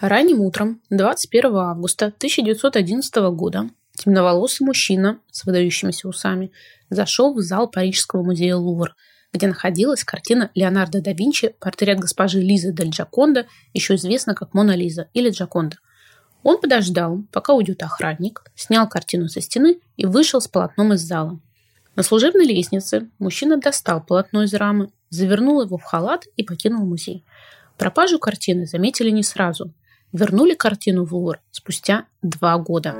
Ранним утром 21 августа 1911 года темноволосый мужчина с выдающимися усами зашел в зал Парижского музея Лувр, где находилась картина Леонардо да Винчи «Портрет госпожи Лизы дель Джаконда», еще известна как Мона Лиза или Джаконда. Он подождал, пока уйдет охранник, снял картину со стены и вышел с полотном из зала. На служебной лестнице мужчина достал полотно из рамы, завернул его в халат и покинул музей. Пропажу картины заметили не сразу – вернули картину в Лувр спустя два года.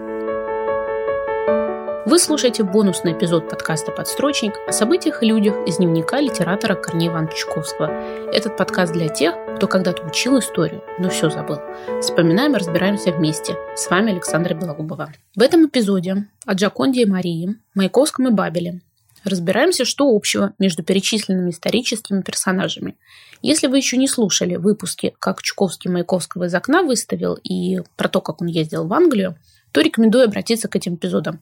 Вы слушаете бонусный эпизод подкаста «Подстрочник» о событиях и людях из дневника литератора Корнея Ивановича Чуковского. Этот подкаст для тех, кто когда-то учил историю, но все забыл. Вспоминаем и разбираемся вместе. С вами Александра Белогубова. В этом эпизоде о Джаконде и Марии, Маяковском и Бабеле, Разбираемся, что общего между перечисленными историческими персонажами. Если вы еще не слушали выпуски «Как Чуковский Маяковского из окна выставил» и про то, как он ездил в Англию, то рекомендую обратиться к этим эпизодам.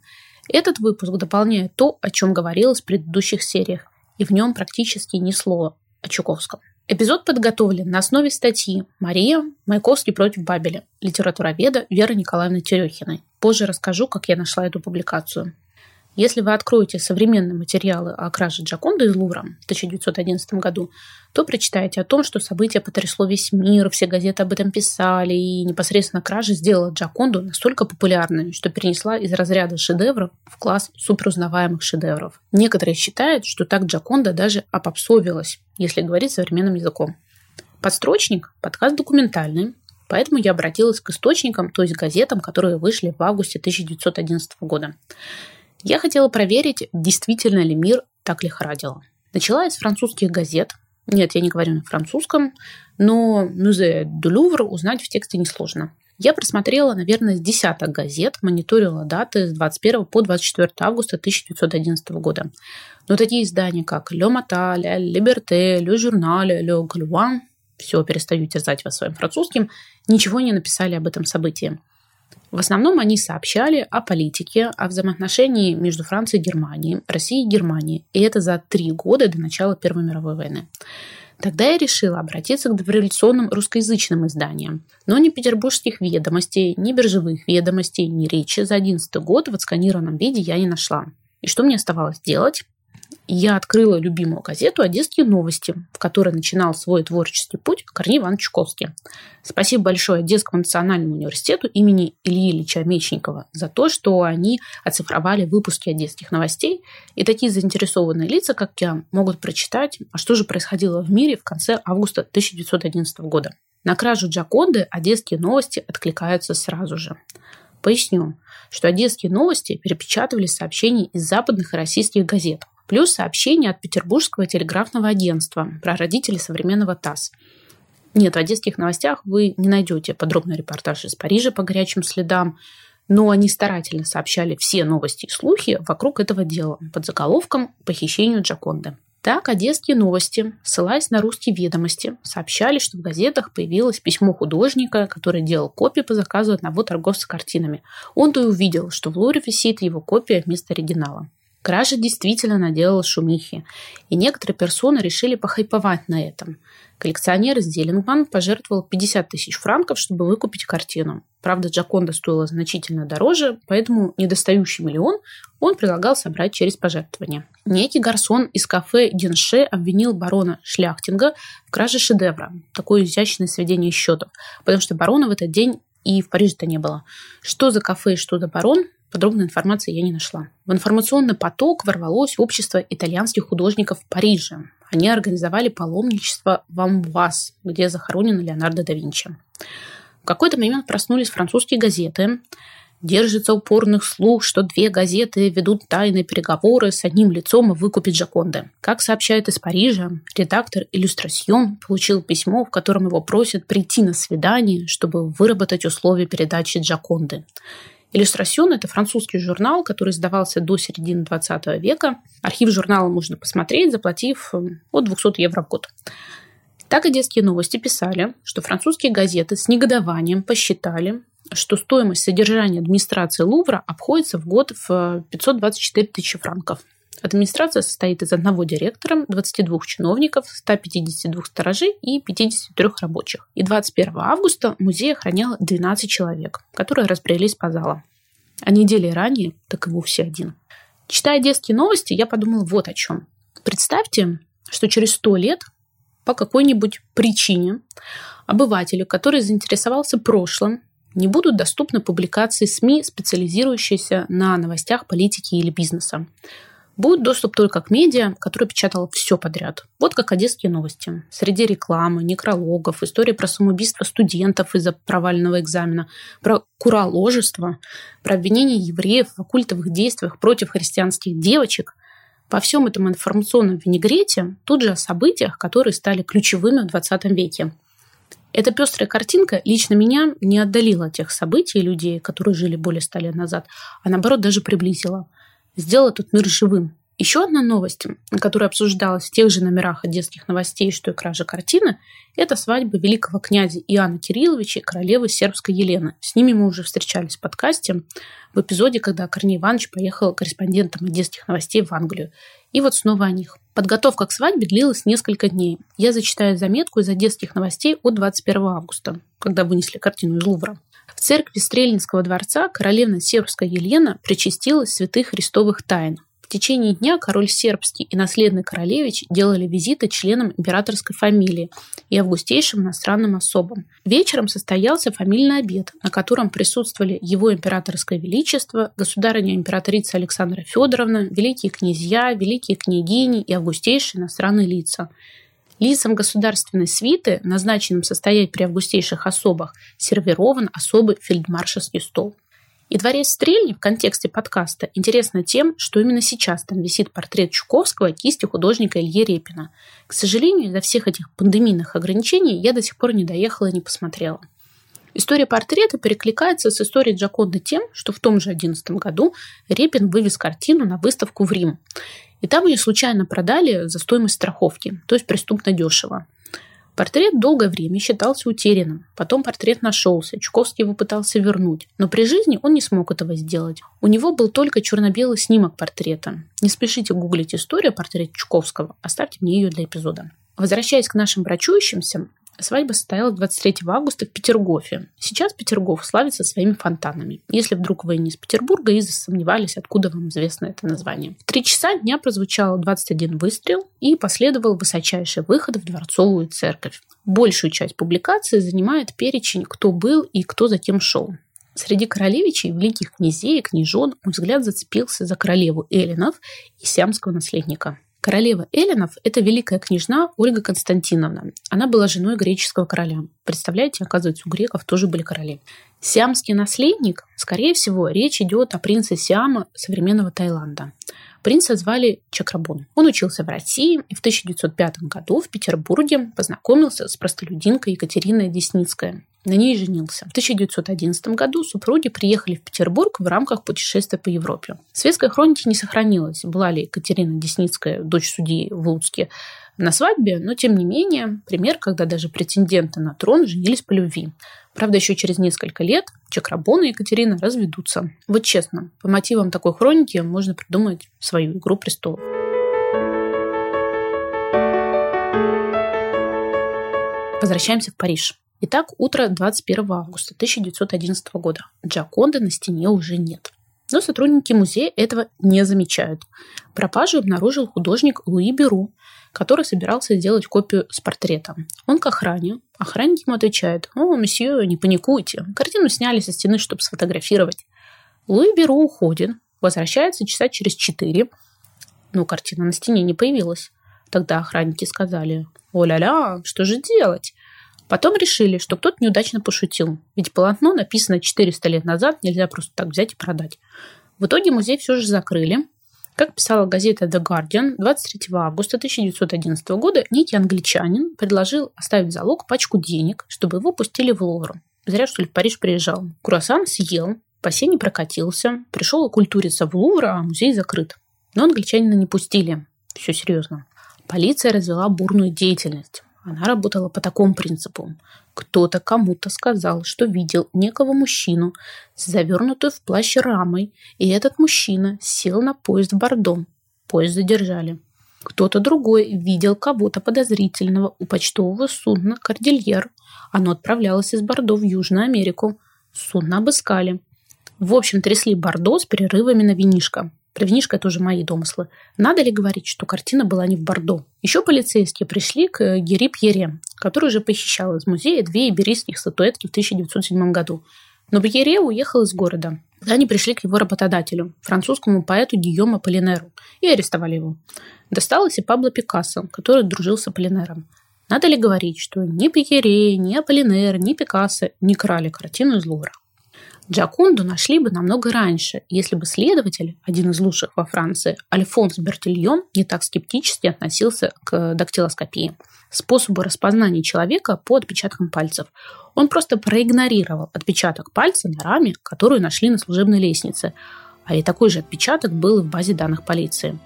Этот выпуск дополняет то, о чем говорилось в предыдущих сериях, и в нем практически ни слова о Чуковском. Эпизод подготовлен на основе статьи «Мария. Маяковский против Бабеля» литературоведа Веры Николаевны Терехиной. Позже расскажу, как я нашла эту публикацию. Если вы откроете современные материалы о краже Джаконда из Лувра в 1911 году, то прочитаете о том, что событие потрясло весь мир, все газеты об этом писали, и непосредственно кража сделала Джаконду настолько популярной, что перенесла из разряда шедевров в класс суперузнаваемых шедевров. Некоторые считают, что так Джаконда даже опопсовилась, если говорить современным языком. Подстрочник – подкаст документальный, Поэтому я обратилась к источникам, то есть газетам, которые вышли в августе 1911 года. Я хотела проверить, действительно ли мир так лихорадил. Начала с французских газет. Нет, я не говорю на французском, но музей Louvre узнать в тексте несложно. Я просмотрела, наверное, с десяток газет, мониторила даты с 21 по 24 августа 1911 года. Но такие издания, как Matin, Le Liberté, Le Journal, Le Gaulois, все, перестаю терзать вас своим французским, ничего не написали об этом событии. В основном они сообщали о политике, о взаимоотношении между Францией и Германией, Россией и Германией. И это за три года до начала Первой мировой войны. Тогда я решила обратиться к дореволюционным русскоязычным изданиям. Но ни петербургских ведомостей, ни биржевых ведомостей, ни речи за 11 год в отсканированном виде я не нашла. И что мне оставалось делать? Я открыла любимую газету «Одесские новости», в которой начинал свой творческий путь Корней Иванович Чуковский. Спасибо большое Одесскому национальному университету имени Ильи Ильича Мечникова за то, что они оцифровали выпуски одесских новостей, и такие заинтересованные лица, как я, могут прочитать, а что же происходило в мире в конце августа 1911 года. На кражу Джаконды одесские новости откликаются сразу же. Поясню, что одесские новости перепечатывали сообщения из западных и российских газет – плюс сообщение от Петербургского телеграфного агентства про родителей современного ТАСС. Нет, в одесских новостях вы не найдете подробный репортаж из Парижа по горячим следам, но они старательно сообщали все новости и слухи вокруг этого дела под заголовком «Похищению Джаконды». Так, одесские новости, ссылаясь на русские ведомости, сообщали, что в газетах появилось письмо художника, который делал копии по заказу одного торговца картинами. Он-то и увидел, что в лоре висит его копия вместо оригинала. Кража действительно наделала шумихи, и некоторые персоны решили похайповать на этом. Коллекционер из Зеленбан пожертвовал 50 тысяч франков, чтобы выкупить картину. Правда, Джаконда стоила значительно дороже, поэтому недостающий миллион он предлагал собрать через пожертвование. Некий гарсон из кафе Денше обвинил барона Шляхтинга в краже шедевра. Такое изящное сведение счетов. Потому что барона в этот день и в Париже-то не было. Что за кафе и что за барон, Подробной информации я не нашла. В информационный поток ворвалось общество итальянских художников в Париже. Они организовали паломничество в Амвас, где захоронен Леонардо да Винчи. В какой-то момент проснулись французские газеты. Держится упорных слух, что две газеты ведут тайные переговоры с одним лицом и выкупить Джаконды. Как сообщает из Парижа, редактор «Иллюстрасьон» получил письмо, в котором его просят прийти на свидание, чтобы выработать условия передачи Джаконды. Иллюстрасьон – это французский журнал, который издавался до середины 20 века. Архив журнала можно посмотреть, заплатив э, от 200 евро в год. Так и детские новости писали, что французские газеты с негодованием посчитали, что стоимость содержания администрации Лувра обходится в год в 524 тысячи франков. Администрация состоит из одного директора, 22 чиновников, 152 сторожей и 53 рабочих. И 21 августа музей охраняло 12 человек, которые разбрелись по залам. А недели ранее так и вовсе один. Читая детские новости, я подумала вот о чем. Представьте, что через 100 лет по какой-нибудь причине обывателю, который заинтересовался прошлым, не будут доступны публикации СМИ, специализирующиеся на новостях политики или бизнеса. Будет доступ только к медиа, которая печатала все подряд. Вот как одесские новости. Среди рекламы, некрологов, истории про самоубийство студентов из-за провального экзамена, про куроложество, про обвинение евреев в оккультовых действиях против христианских девочек. По всем этом информационном винегрете тут же о событиях, которые стали ключевыми в 20 веке. Эта пестрая картинка лично меня не отдалила от тех событий и людей, которые жили более ста лет назад, а наоборот даже приблизила – сделала этот мир живым. Еще одна новость, которая обсуждалась в тех же номерах одесских новостей, что и кража картины, это свадьба великого князя Иоанна Кирилловича и королевы сербской Елены. С ними мы уже встречались в подкасте в эпизоде, когда Корней Иванович поехал корреспондентом одесских новостей в Англию. И вот снова о них. Подготовка к свадьбе длилась несколько дней. Я зачитаю заметку из одесских новостей от 21 августа, когда вынесли картину из Лувра. В церкви Стрельнинского дворца королевна сербская Елена причастилась святых христовых тайн. В течение дня король сербский и наследный королевич делали визиты членам императорской фамилии и августейшим иностранным особам. Вечером состоялся фамильный обед, на котором присутствовали его императорское величество, государыня императрица Александра Федоровна, великие князья, великие княгини и августейшие иностранные лица. Лицам государственной свиты, назначенным состоять при августейших особах, сервирован особый фельдмаршальский стол. И дворец Стрельни в контексте подкаста интересно тем, что именно сейчас там висит портрет Чуковского кистью художника Ильи Репина. К сожалению, из-за всех этих пандемийных ограничений я до сих пор не доехала и не посмотрела. История портрета перекликается с историей Джаконды тем, что в том же 11 году Репин вывез картину на выставку в Рим. И там ее случайно продали за стоимость страховки, то есть преступно дешево. Портрет долгое время считался утерянным. Потом портрет нашелся, Чуковский его пытался вернуть. Но при жизни он не смог этого сделать. У него был только черно-белый снимок портрета. Не спешите гуглить историю портрета Чуковского, оставьте мне ее для эпизода. Возвращаясь к нашим брачующимся, Свадьба состоялась 23 августа в Петергофе. Сейчас Петергоф славится своими фонтанами. Если вдруг вы не из Петербурга и засомневались, откуда вам известно это название. В три часа дня прозвучал 21 выстрел и последовал высочайший выход в Дворцовую церковь. Большую часть публикации занимает перечень, кто был и кто затем шел. Среди королевичей, великих князей и княжон мой взгляд зацепился за королеву Эллинов и сиамского наследника. Королева Эллинов – это великая княжна Ольга Константиновна. Она была женой греческого короля. Представляете, оказывается, у греков тоже были короли. Сиамский наследник, скорее всего, речь идет о принце Сиама современного Таиланда. Принца звали Чакрабон. Он учился в России и в 1905 году в Петербурге познакомился с простолюдинкой Екатериной Десницкой. На ней женился. В 1911 году супруги приехали в Петербург в рамках путешествия по Европе. Светской хронике не сохранилось, была ли Екатерина Десницкая, дочь судьи в Луцке, на свадьбе, но тем не менее пример, когда даже претенденты на трон женились по любви. Правда, еще через несколько лет Чакрабон и Екатерина разведутся. Вот честно, по мотивам такой хроники можно придумать свою «Игру престолов». Возвращаемся в Париж. Итак, утро 21 августа 1911 года. Джаконды на стене уже нет. Но сотрудники музея этого не замечают. Пропажу обнаружил художник Луи Беру, который собирался сделать копию с портретом. Он к охране. Охранник ему отвечает, «О, месье, не паникуйте. Картину сняли со стены, чтобы сфотографировать». Луи Беру уходит, возвращается часа через четыре, но картина на стене не появилась. Тогда охранники сказали, «О-ля-ля, что же делать?» Потом решили, что кто-то неудачно пошутил, ведь полотно, написанное 400 лет назад, нельзя просто так взять и продать. В итоге музей все же закрыли. Как писала газета The Guardian, 23 августа 1911 года некий англичанин предложил оставить залог пачку денег, чтобы его пустили в Лувр. Зря, что ли, в Париж приезжал. Курасан съел, по сене прокатился, пришел окультуриться в Лувр, а музей закрыт. Но англичанина не пустили. Все серьезно. Полиция развела бурную деятельность. Она работала по такому принципу. Кто-то кому-то сказал, что видел некого мужчину с завернутой в плащ рамой, и этот мужчина сел на поезд в Бордо. поезд задержали. Кто-то другой видел кого-то подозрительного у почтового судна «Кордильер». Оно отправлялось из Бордо в Южную Америку. Судно обыскали. В общем, трясли Бордо с перерывами на винишко. Про винишко это уже мои домыслы. Надо ли говорить, что картина была не в Бордо? Еще полицейские пришли к Гери Пьере, который уже похищал из музея две иберийских статуэтки в 1907 году. Но Пьере уехал из города. Они пришли к его работодателю, французскому поэту Гийому Полинеру, и арестовали его. Досталось и Пабло Пикассо, который дружил с Аполлинером. Надо ли говорить, что ни Пикере, ни Аполлинер, ни Пикассо не крали картину из Лувра? Джаконду нашли бы намного раньше, если бы следователь, один из лучших во Франции, Альфонс Бертильон, не так скептически относился к дактилоскопии, способу распознания человека по отпечаткам пальцев. Он просто проигнорировал отпечаток пальца на раме, которую нашли на служебной лестнице, а и такой же отпечаток был в базе данных полиции.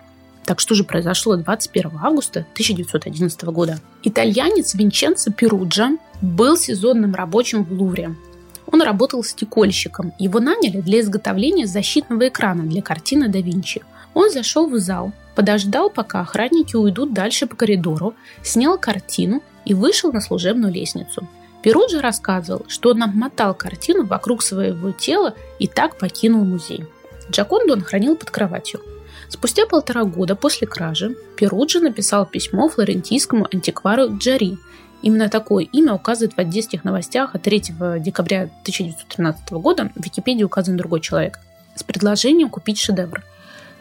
Так что же произошло 21 августа 1911 года? Итальянец Винченцо Перуджа был сезонным рабочим в Лувре. Он работал стекольщиком. Его наняли для изготовления защитного экрана для картины да Винчи. Он зашел в зал, подождал, пока охранники уйдут дальше по коридору, снял картину и вышел на служебную лестницу. Перуджи рассказывал, что он обмотал картину вокруг своего тела и так покинул музей. Джаконду он хранил под кроватью. Спустя полтора года после кражи Перуджи написал письмо флорентийскому антиквару Джари Именно такое имя указывает в одесских новостях от 3 декабря 1913 года. В Википедии указан другой человек. С предложением купить шедевр.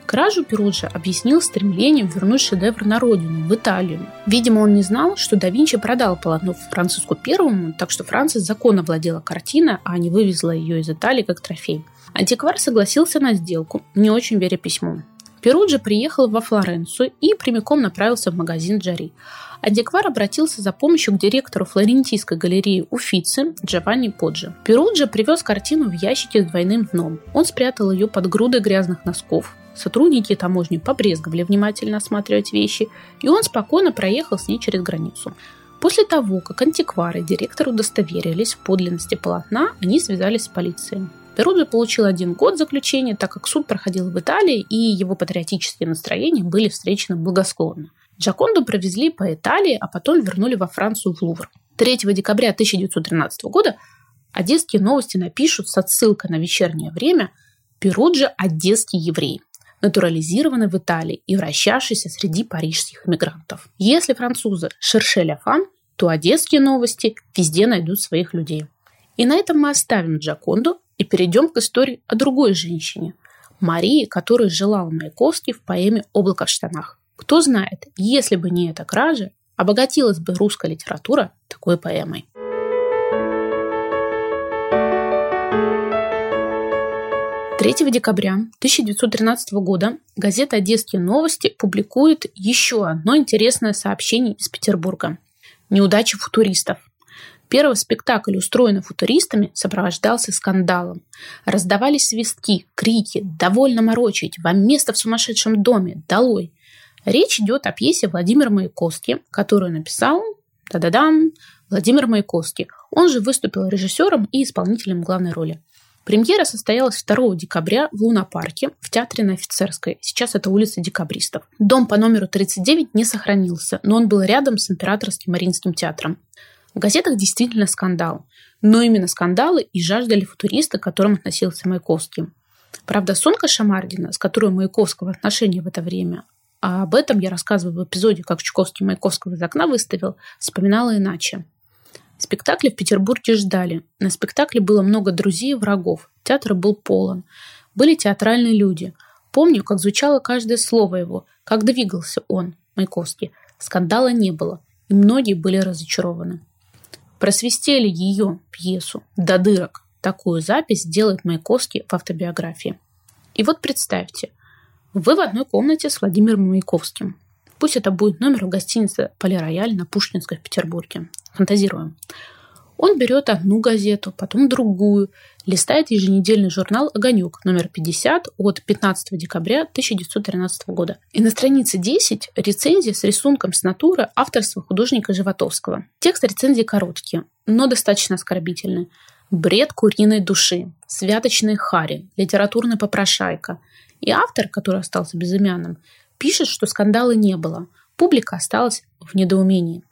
Кражу Перуджа объяснил стремлением вернуть шедевр на родину, в Италию. Видимо, он не знал, что да Винчи продал полотно Франциску Первому, так что Францис законно владела картиной, а не вывезла ее из Италии как трофей. Антиквар согласился на сделку, не очень веря письму. Перуджи приехал во Флоренцию и прямиком направился в магазин Джари. Антиквар обратился за помощью к директору флорентийской галереи Уфицы Джованни Поджи. Перуджи привез картину в ящике с двойным дном. Он спрятал ее под грудой грязных носков. Сотрудники таможни побрезговали внимательно осматривать вещи, и он спокойно проехал с ней через границу. После того, как антиквары и директор удостоверились в подлинности полотна, они связались с полицией. Перуджи получил один год заключения, так как суд проходил в Италии, и его патриотические настроения были встречены благосклонно. Джаконду провезли по Италии, а потом вернули во Францию в Лувр. 3 декабря 1913 года одесские новости напишут с отсылкой на вечернее время Перуджи – одесский еврей, натурализированный в Италии и вращавшийся среди парижских иммигрантов. Если французы – шершеля фан, то одесские новости везде найдут своих людей. И на этом мы оставим Джаконду и перейдем к истории о другой женщине – Марии, которая жила в Маяковске в поэме «Облако в штанах». Кто знает, если бы не эта кража, обогатилась бы русская литература такой поэмой. Третьего декабря 1913 года газета «Одесские новости» публикует еще одно интересное сообщение из Петербурга. Неудачи футуристов. Первый спектакль, устроенный футуристами, сопровождался скандалом. Раздавались свистки, крики «Довольно морочить! Вам место в сумасшедшем доме! Долой!» Речь идет о пьесе Владимира Маяковский, которую написал, да-да-дам, Владимир Маяковский. Он же выступил режиссером и исполнителем главной роли. Премьера состоялась 2 декабря в Луна-парке в Театре на Офицерской. Сейчас это улица Декабристов. Дом по номеру 39 не сохранился, но он был рядом с Императорским Мариинским театром. В газетах действительно скандал. Но именно скандалы и жаждали футуриста, к которым относился Маяковский. Правда, Сонка Шамардина, с которой Маяковского отношения в это время, а об этом я рассказываю в эпизоде «Как Чуковский Маяковского из окна выставил», вспоминала иначе. Спектакли в Петербурге ждали. На спектакле было много друзей и врагов. Театр был полон. Были театральные люди. Помню, как звучало каждое слово его, как двигался он, Маяковский. Скандала не было, и многие были разочарованы. Просвистели ее, пьесу, до дырок. Такую запись делает Маяковский в автобиографии. И вот представьте, вы в одной комнате с Владимиром Маяковским. Пусть это будет номер в гостинице «Полирояль» на Пушкинской в Петербурге. Фантазируем. Он берет одну газету, потом другую, листает еженедельный журнал «Огонек» номер 50 от 15 декабря 1913 года. И на странице 10 рецензия с рисунком с натуры авторства художника Животовского. Текст рецензии короткий, но достаточно оскорбительный. Бред куриной души, святочные хари, литературный попрошайка, и автор, который остался безымянным, пишет, что скандала не было. Публика осталась в недоумении.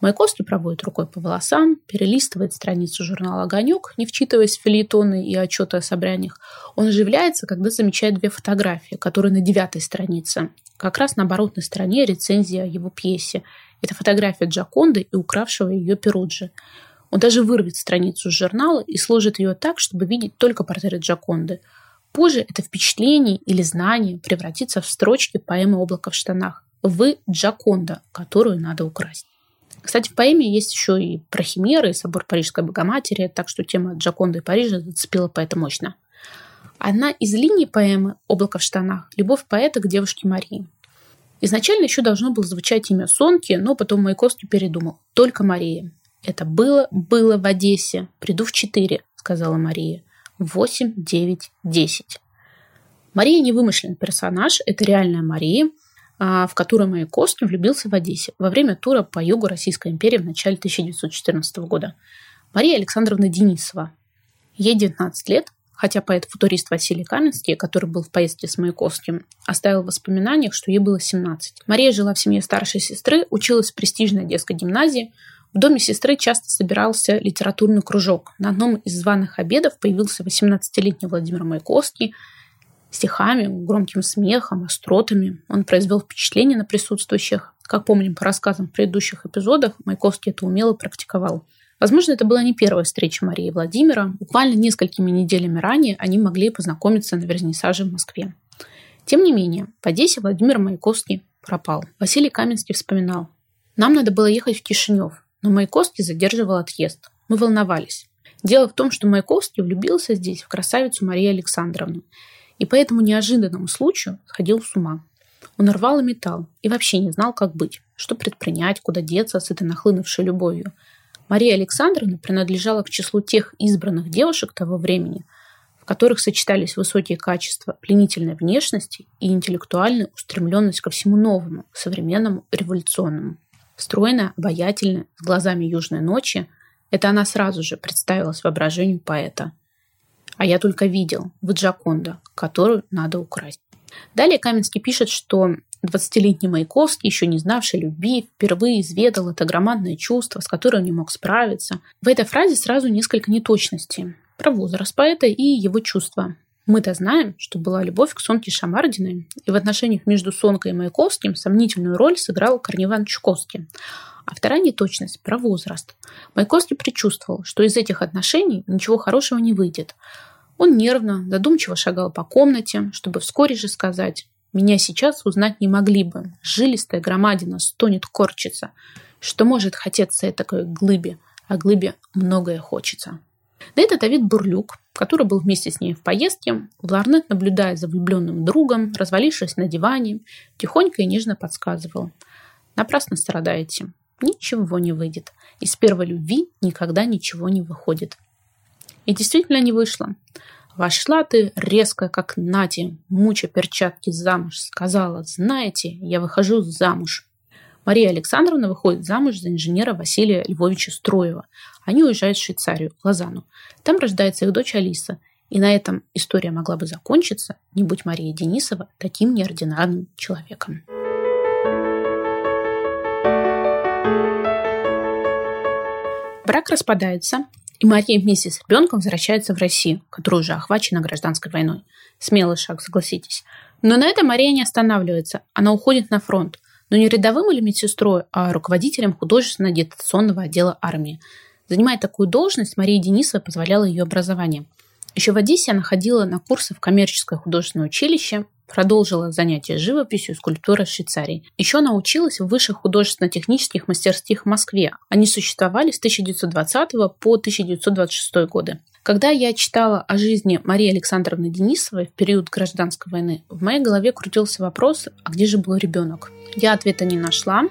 Маяковский проводит рукой по волосам, перелистывает страницу журнала «Огонек», не вчитываясь в филитоны и отчеты о собраниях. Он оживляется, когда замечает две фотографии, которые на девятой странице. Как раз на оборотной стороне рецензия его пьесе. Это фотография Джаконды и укравшего ее Перуджи. Он даже вырвет страницу с журнала и сложит ее так, чтобы видеть только портрет Джаконды. Позже это впечатление или знание превратится в строчки поэмы «Облако в штанах». Вы Джаконда, которую надо украсть. Кстати, в поэме есть еще и про химеры, и собор Парижской Богоматери, так что тема Джаконды и Парижа зацепила поэта мощно. Одна из линий поэмы «Облако в штанах» – любовь поэта к девушке Марии. Изначально еще должно было звучать имя Сонки, но потом Маяковский передумал. Только Мария. Это было, было в Одессе. Приду в четыре, сказала Мария. Восемь, девять, десять. Мария не вымышленный персонаж, это реальная Мария, в которую Маяковский влюбился в Одессе во время тура по югу Российской империи в начале 1914 года. Мария Александровна Денисова. Ей 19 лет, хотя поэт-футурист Василий Каменский, который был в поездке с Маяковским, оставил в воспоминаниях, что ей было 17. Мария жила в семье старшей сестры, училась в престижной детской гимназии. В доме сестры часто собирался литературный кружок. На одном из званых обедов появился 18-летний Владимир Маяковский – стихами, громким смехом, остротами. Он произвел впечатление на присутствующих. Как помним по рассказам в предыдущих эпизодах, Маяковский это умело практиковал. Возможно, это была не первая встреча Марии и Владимира. Буквально несколькими неделями ранее они могли познакомиться на вернисаже в Москве. Тем не менее, в Одессе Владимир Маяковский пропал. Василий Каменский вспоминал. «Нам надо было ехать в Кишинев, но Маяковский задерживал отъезд. Мы волновались. Дело в том, что Маяковский влюбился здесь в красавицу Марию Александровну и по этому неожиданному случаю сходил с ума. Он рвал и металл и вообще не знал, как быть, что предпринять, куда деться с этой нахлынувшей любовью. Мария Александровна принадлежала к числу тех избранных девушек того времени, в которых сочетались высокие качества пленительной внешности и интеллектуальная устремленность ко всему новому, современному, революционному. Стройная, обаятельная, с глазами южной ночи, это она сразу же представилась воображению поэта – а я только видел, в Джаконда, которую надо украсть. Далее Каменский пишет, что 20-летний Маяковский, еще не знавший любви, впервые изведал это громадное чувство, с которым не мог справиться. В этой фразе сразу несколько неточностей про возраст поэта и его чувства. Мы-то знаем, что была любовь к Сонке Шамардиной, и в отношениях между Сонкой и Маяковским сомнительную роль сыграл Корневан Чуковский. А вторая неточность про возраст. Маяковский предчувствовал, что из этих отношений ничего хорошего не выйдет. Он нервно, задумчиво шагал по комнате, чтобы вскоре же сказать «Меня сейчас узнать не могли бы. Жилистая громадина стонет, корчится. Что может хотеться такой глыбе, а глыбе многое хочется». На это Давид Бурлюк, который был вместе с ней в поездке, Ларнет, наблюдая за влюбленным другом, развалившись на диване, тихонько и нежно подсказывал. «Напрасно страдаете. Ничего не выйдет. Из первой любви никогда ничего не выходит». И действительно не вышло. Вошла ты резко, как Нати, муча перчатки замуж, сказала, знаете, я выхожу замуж. Мария Александровна выходит замуж за инженера Василия Львовича Строева. Они уезжают в Швейцарию, в Лозанну. Там рождается их дочь Алиса. И на этом история могла бы закончиться, не будь Мария Денисова таким неординарным человеком. Брак распадается, и Мария вместе с ребенком возвращается в Россию, которая уже охвачена гражданской войной. Смелый шаг, согласитесь. Но на этом Мария не останавливается. Она уходит на фронт. Но не рядовым или медсестрой, а руководителем художественно-агитационного отдела армии. Занимая такую должность, Мария Денисова позволяла ее образование. Еще в Одессе она ходила на курсы в коммерческое художественное училище, Продолжила занятия живописью и скульптурой в Швейцарии. Еще она училась в высших художественно-технических мастерских в Москве. Они существовали с 1920 по 1926 годы. Когда я читала о жизни Марии Александровны Денисовой в период гражданской войны, в моей голове крутился вопрос, а где же был ребенок? Я ответа не нашла.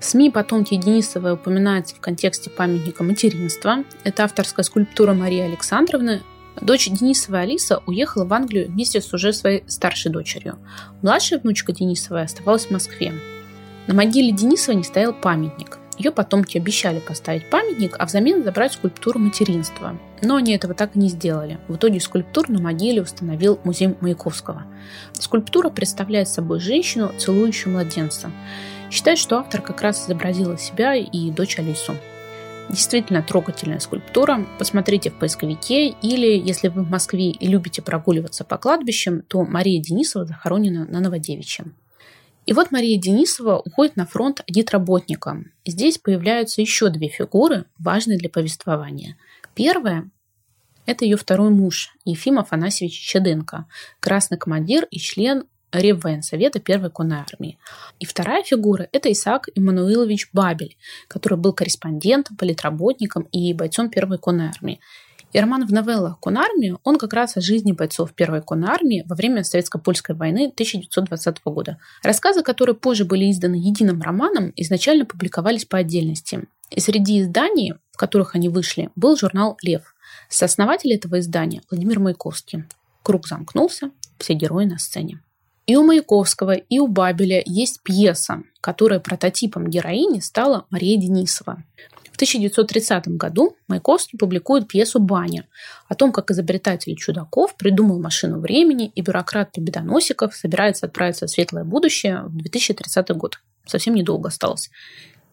В СМИ потомки Денисовой упоминаются в контексте памятника материнства. Это авторская скульптура Марии Александровны, Дочь Денисова Алиса уехала в Англию вместе с уже своей старшей дочерью. Младшая внучка Денисовой оставалась в Москве. На могиле Денисова не стоял памятник. Ее потомки обещали поставить памятник, а взамен забрать скульптуру материнства. Но они этого так и не сделали. В итоге скульптуру на могиле установил музей Маяковского. Скульптура представляет собой женщину, целующую младенца. Считают, что автор как раз изобразила себя и дочь Алису. Действительно трогательная скульптура. Посмотрите в поисковике. Или, если вы в Москве и любите прогуливаться по кладбищам, то Мария Денисова захоронена на Новодевичьем. И вот Мария Денисова уходит на фронт агитработником. Здесь появляются еще две фигуры, важные для повествования. Первая – это ее второй муж, Ефим Афанасьевич Чаденко, красный командир и член Реввоенсовета Первой конной армии. И вторая фигура – это Исаак Иммануилович Бабель, который был корреспондентом, политработником и бойцом Первой конной армии. И роман в новеллах «Конармия», он как раз о жизни бойцов Первой конной во время Советско-Польской войны 1920 года. Рассказы, которые позже были изданы единым романом, изначально публиковались по отдельности. И среди изданий, в которых они вышли, был журнал «Лев». Сооснователь этого издания Владимир Маяковский. Круг замкнулся, все герои на сцене. И у Маяковского, и у Бабеля есть пьеса, которая прототипом героини стала Мария Денисова. В 1930 году Маяковский публикует пьесу «Баня» о том, как изобретатель Чудаков придумал машину времени, и бюрократ Победоносиков собирается отправиться в светлое будущее в 2030 год. Совсем недолго осталось.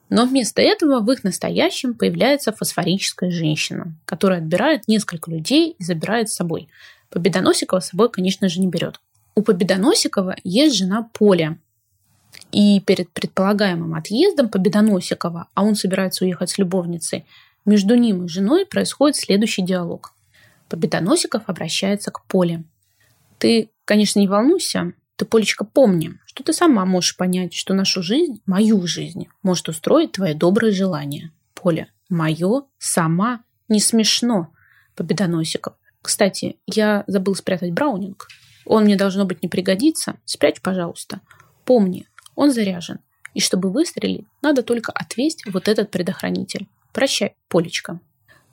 Но вместо этого в их настоящем появляется фосфорическая женщина, которая отбирает несколько людей и забирает с собой. Победоносикова с собой, конечно же, не берет. У Победоносикова есть жена Поля, и перед предполагаемым отъездом Победоносикова, а он собирается уехать с любовницей, между ним и женой происходит следующий диалог. Победоносиков обращается к Поле. «Ты, конечно, не волнуйся, ты, Полечка, помни, что ты сама можешь понять, что нашу жизнь, мою жизнь, может устроить твое доброе желание. Поля, мое, сама, не смешно, Победоносиков. Кстати, я забыл спрятать Браунинг. Он мне, должно быть, не пригодится. Спрячь, пожалуйста. Помни, он заряжен. И чтобы выстрелить, надо только отвесть вот этот предохранитель. Прощай, Полечка.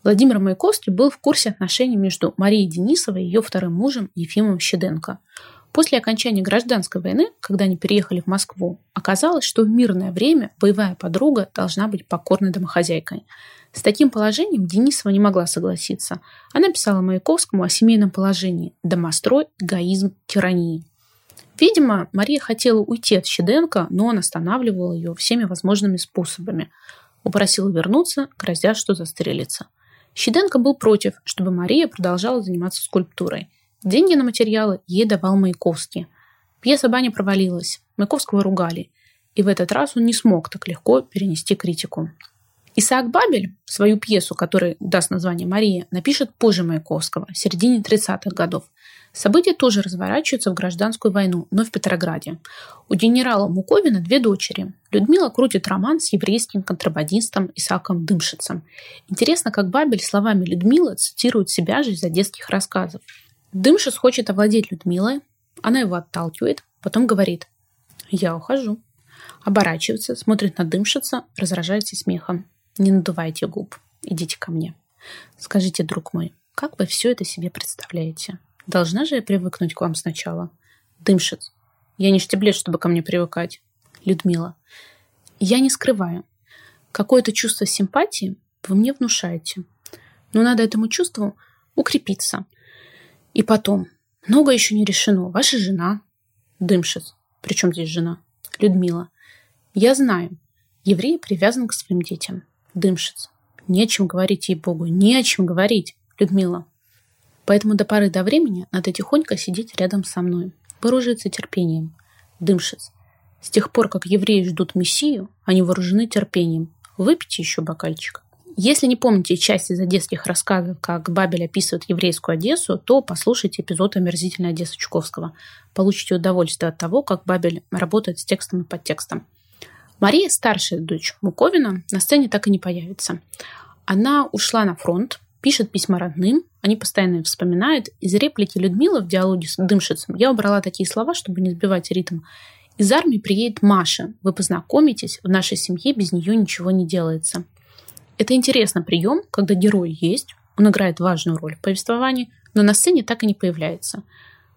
Владимир Маяковский был в курсе отношений между Марией Денисовой и ее вторым мужем Ефимом Щеденко. После окончания гражданской войны, когда они переехали в Москву, оказалось, что в мирное время боевая подруга должна быть покорной домохозяйкой. С таким положением Денисова не могла согласиться. Она писала Маяковскому о семейном положении – домострой, эгоизм, тирании. Видимо, Мария хотела уйти от Щеденко, но он останавливал ее всеми возможными способами. Упросил вернуться, грозя, что застрелится. Щеденко был против, чтобы Мария продолжала заниматься скульптурой. Деньги на материалы ей давал Маяковский. Пьеса «Баня» провалилась, Маяковского ругали, и в этот раз он не смог так легко перенести критику. Исаак Бабель свою пьесу, которая даст название «Мария», напишет позже Маяковского, в середине 30-х годов. События тоже разворачиваются в гражданскую войну, но в Петрограде. У генерала Муковина две дочери. Людмила крутит роман с еврейским контрабандистом Исааком Дымшицем. Интересно, как Бабель словами Людмилы цитирует себя же из-за детских рассказов. Дымшиц хочет овладеть Людмилой, она его отталкивает, потом говорит «Я ухожу». Оборачивается, смотрит на Дымшица, разражается смехом. Не надувайте губ. Идите ко мне. Скажите, друг мой, как вы все это себе представляете? Должна же я привыкнуть к вам сначала? Дымшиц. Я не штиблет, чтобы ко мне привыкать. Людмила. Я не скрываю. Какое-то чувство симпатии вы мне внушаете. Но надо этому чувству укрепиться. И потом, много еще не решено. Ваша жена. Дымшиц. Причем здесь жена? Людмила. Я знаю. Еврей привязан к своим детям. Дымшиц. Не о чем говорить, ей-богу, не о чем говорить, Людмила. Поэтому до поры до времени надо тихонько сидеть рядом со мной, вооружиться терпением. Дымшиц. С тех пор, как евреи ждут Мессию, они вооружены терпением. Выпейте еще бокальчик. Если не помните часть из одесских рассказов, как Бабель описывает еврейскую Одессу, то послушайте эпизод «Омерзительная Одесса» Чуковского. Получите удовольствие от того, как Бабель работает с текстом и подтекстом. Мария, старшая дочь Муковина, на сцене так и не появится. Она ушла на фронт, пишет письма родным, они постоянно вспоминают. Из реплики Людмилы в диалоге с Дымшицем я убрала такие слова, чтобы не сбивать ритм. Из армии приедет Маша. Вы познакомитесь, в нашей семье без нее ничего не делается. Это интересный прием, когда герой есть, он играет важную роль в повествовании, но на сцене так и не появляется.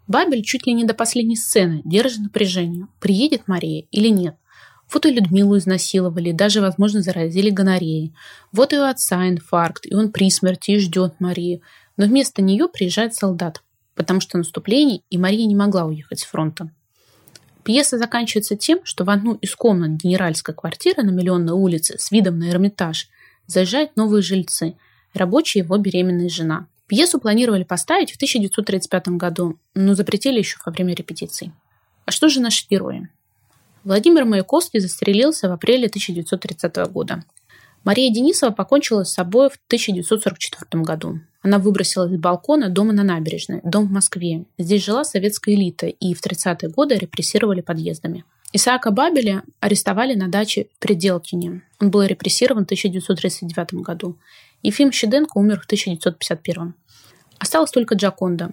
Бабель чуть ли не до последней сцены держит напряжение, приедет Мария или нет. Вот и Людмилу изнасиловали, даже, возможно, заразили гонореей. Вот и у отца инфаркт, и он при смерти ждет Марию. Но вместо нее приезжает солдат, потому что наступление, и Мария не могла уехать с фронта. Пьеса заканчивается тем, что в одну из комнат генеральской квартиры на Миллионной улице с видом на Эрмитаж заезжают новые жильцы, рабочие его беременная жена. Пьесу планировали поставить в 1935 году, но запретили еще во время репетиций. А что же наши герои? Владимир Маяковский застрелился в апреле 1930 года. Мария Денисова покончила с собой в 1944 году. Она выбросилась с балкона дома на набережной, дом в Москве. Здесь жила советская элита, и в 30-е годы репрессировали подъездами. Исаака Бабеля арестовали на даче в Пределкине. Он был репрессирован в 1939 году. Ефим Щеденко умер в 1951. Осталась только Джаконда.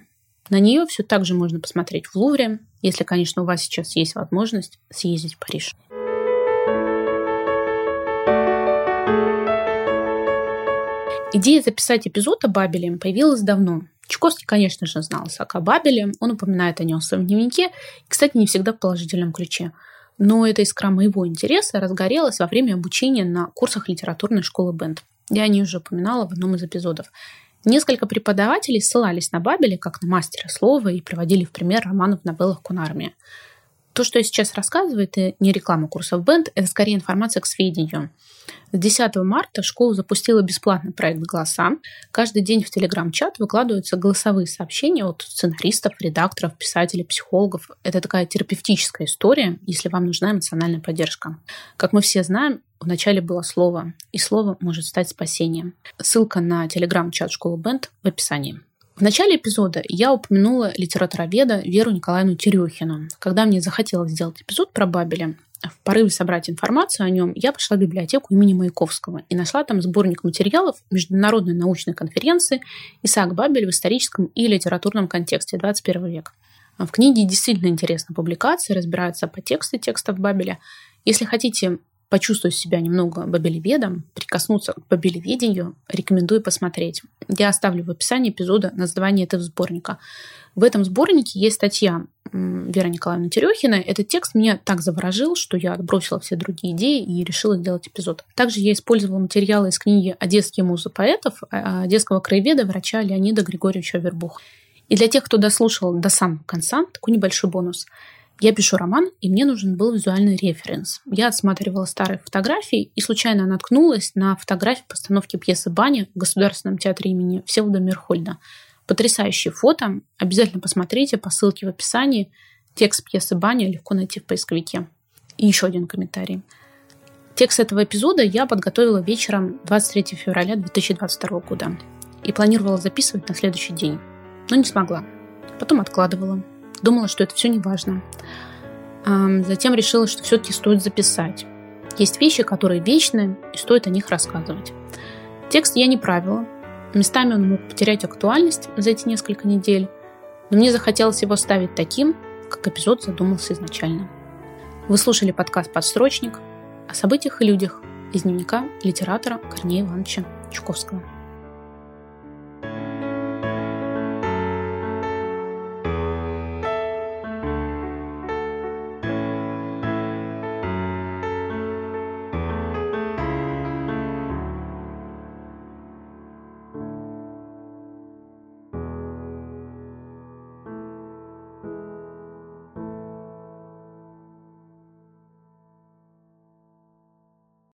На нее все так же можно посмотреть в Лувре, если, конечно, у вас сейчас есть возможность съездить в Париж. Идея записать эпизод о Бабеле появилась давно. Чуковский, конечно же, знал Исаака Бабеле, он упоминает о нем в своем дневнике, и, кстати, не всегда в положительном ключе. Но эта искра моего интереса разгорелась во время обучения на курсах литературной школы Бенд. Я о ней уже упоминала в одном из эпизодов. Несколько преподавателей ссылались на Бабеля как на мастера слова и приводили в пример романы в новеллах Кунармия. То, что я сейчас рассказываю, это не реклама курсов Бенд, это скорее информация к сведению. С 10 марта школа запустила бесплатный проект «Голоса». Каждый день в Телеграм-чат выкладываются голосовые сообщения от сценаристов, редакторов, писателей, психологов. Это такая терапевтическая история, если вам нужна эмоциональная поддержка. Как мы все знаем, вначале было слово, и слово может стать спасением. Ссылка на Телеграм-чат школы Бенд в описании. В начале эпизода я упомянула литературоведа Веру Николаевну Терехину. Когда мне захотелось сделать эпизод про Бабеля, в порыве собрать информацию о нем, я пошла в библиотеку имени Маяковского и нашла там сборник материалов Международной научной конференции «Исаак Бабель в историческом и литературном контексте 21 век». В книге действительно интересна публикация, разбираются по тексту текстов Бабеля. Если хотите почувствовать себя немного бабелеведом, прикоснуться к бабелеведению, рекомендую посмотреть. Я оставлю в описании эпизода название этого сборника. В этом сборнике есть статья Веры Николаевны Терехина. Этот текст меня так заворожил, что я отбросила все другие идеи и решила сделать эпизод. Также я использовала материалы из книги «Одесские музы поэтов» одесского краеведа врача Леонида Григорьевича Вербух. И для тех, кто дослушал до самого конца, такой небольшой бонус – я пишу роман, и мне нужен был визуальный референс. Я отсматривала старые фотографии и случайно наткнулась на фотографию постановки пьесы «Баня» в Государственном театре имени Всеволода Мирхольда. Потрясающие фото. Обязательно посмотрите по ссылке в описании. Текст пьесы «Баня» легко найти в поисковике. И еще один комментарий. Текст этого эпизода я подготовила вечером 23 февраля 2022 года и планировала записывать на следующий день, но не смогла. Потом откладывала. Думала, что это все не важно. Затем решила, что все-таки стоит записать. Есть вещи, которые вечны, и стоит о них рассказывать. Текст я не правила. Местами он мог потерять актуальность за эти несколько недель, но мне захотелось его ставить таким, как эпизод задумался изначально. Вы слушали подкаст «Подстрочник» о событиях и людях из дневника литератора Корнея Ивановича Чуковского.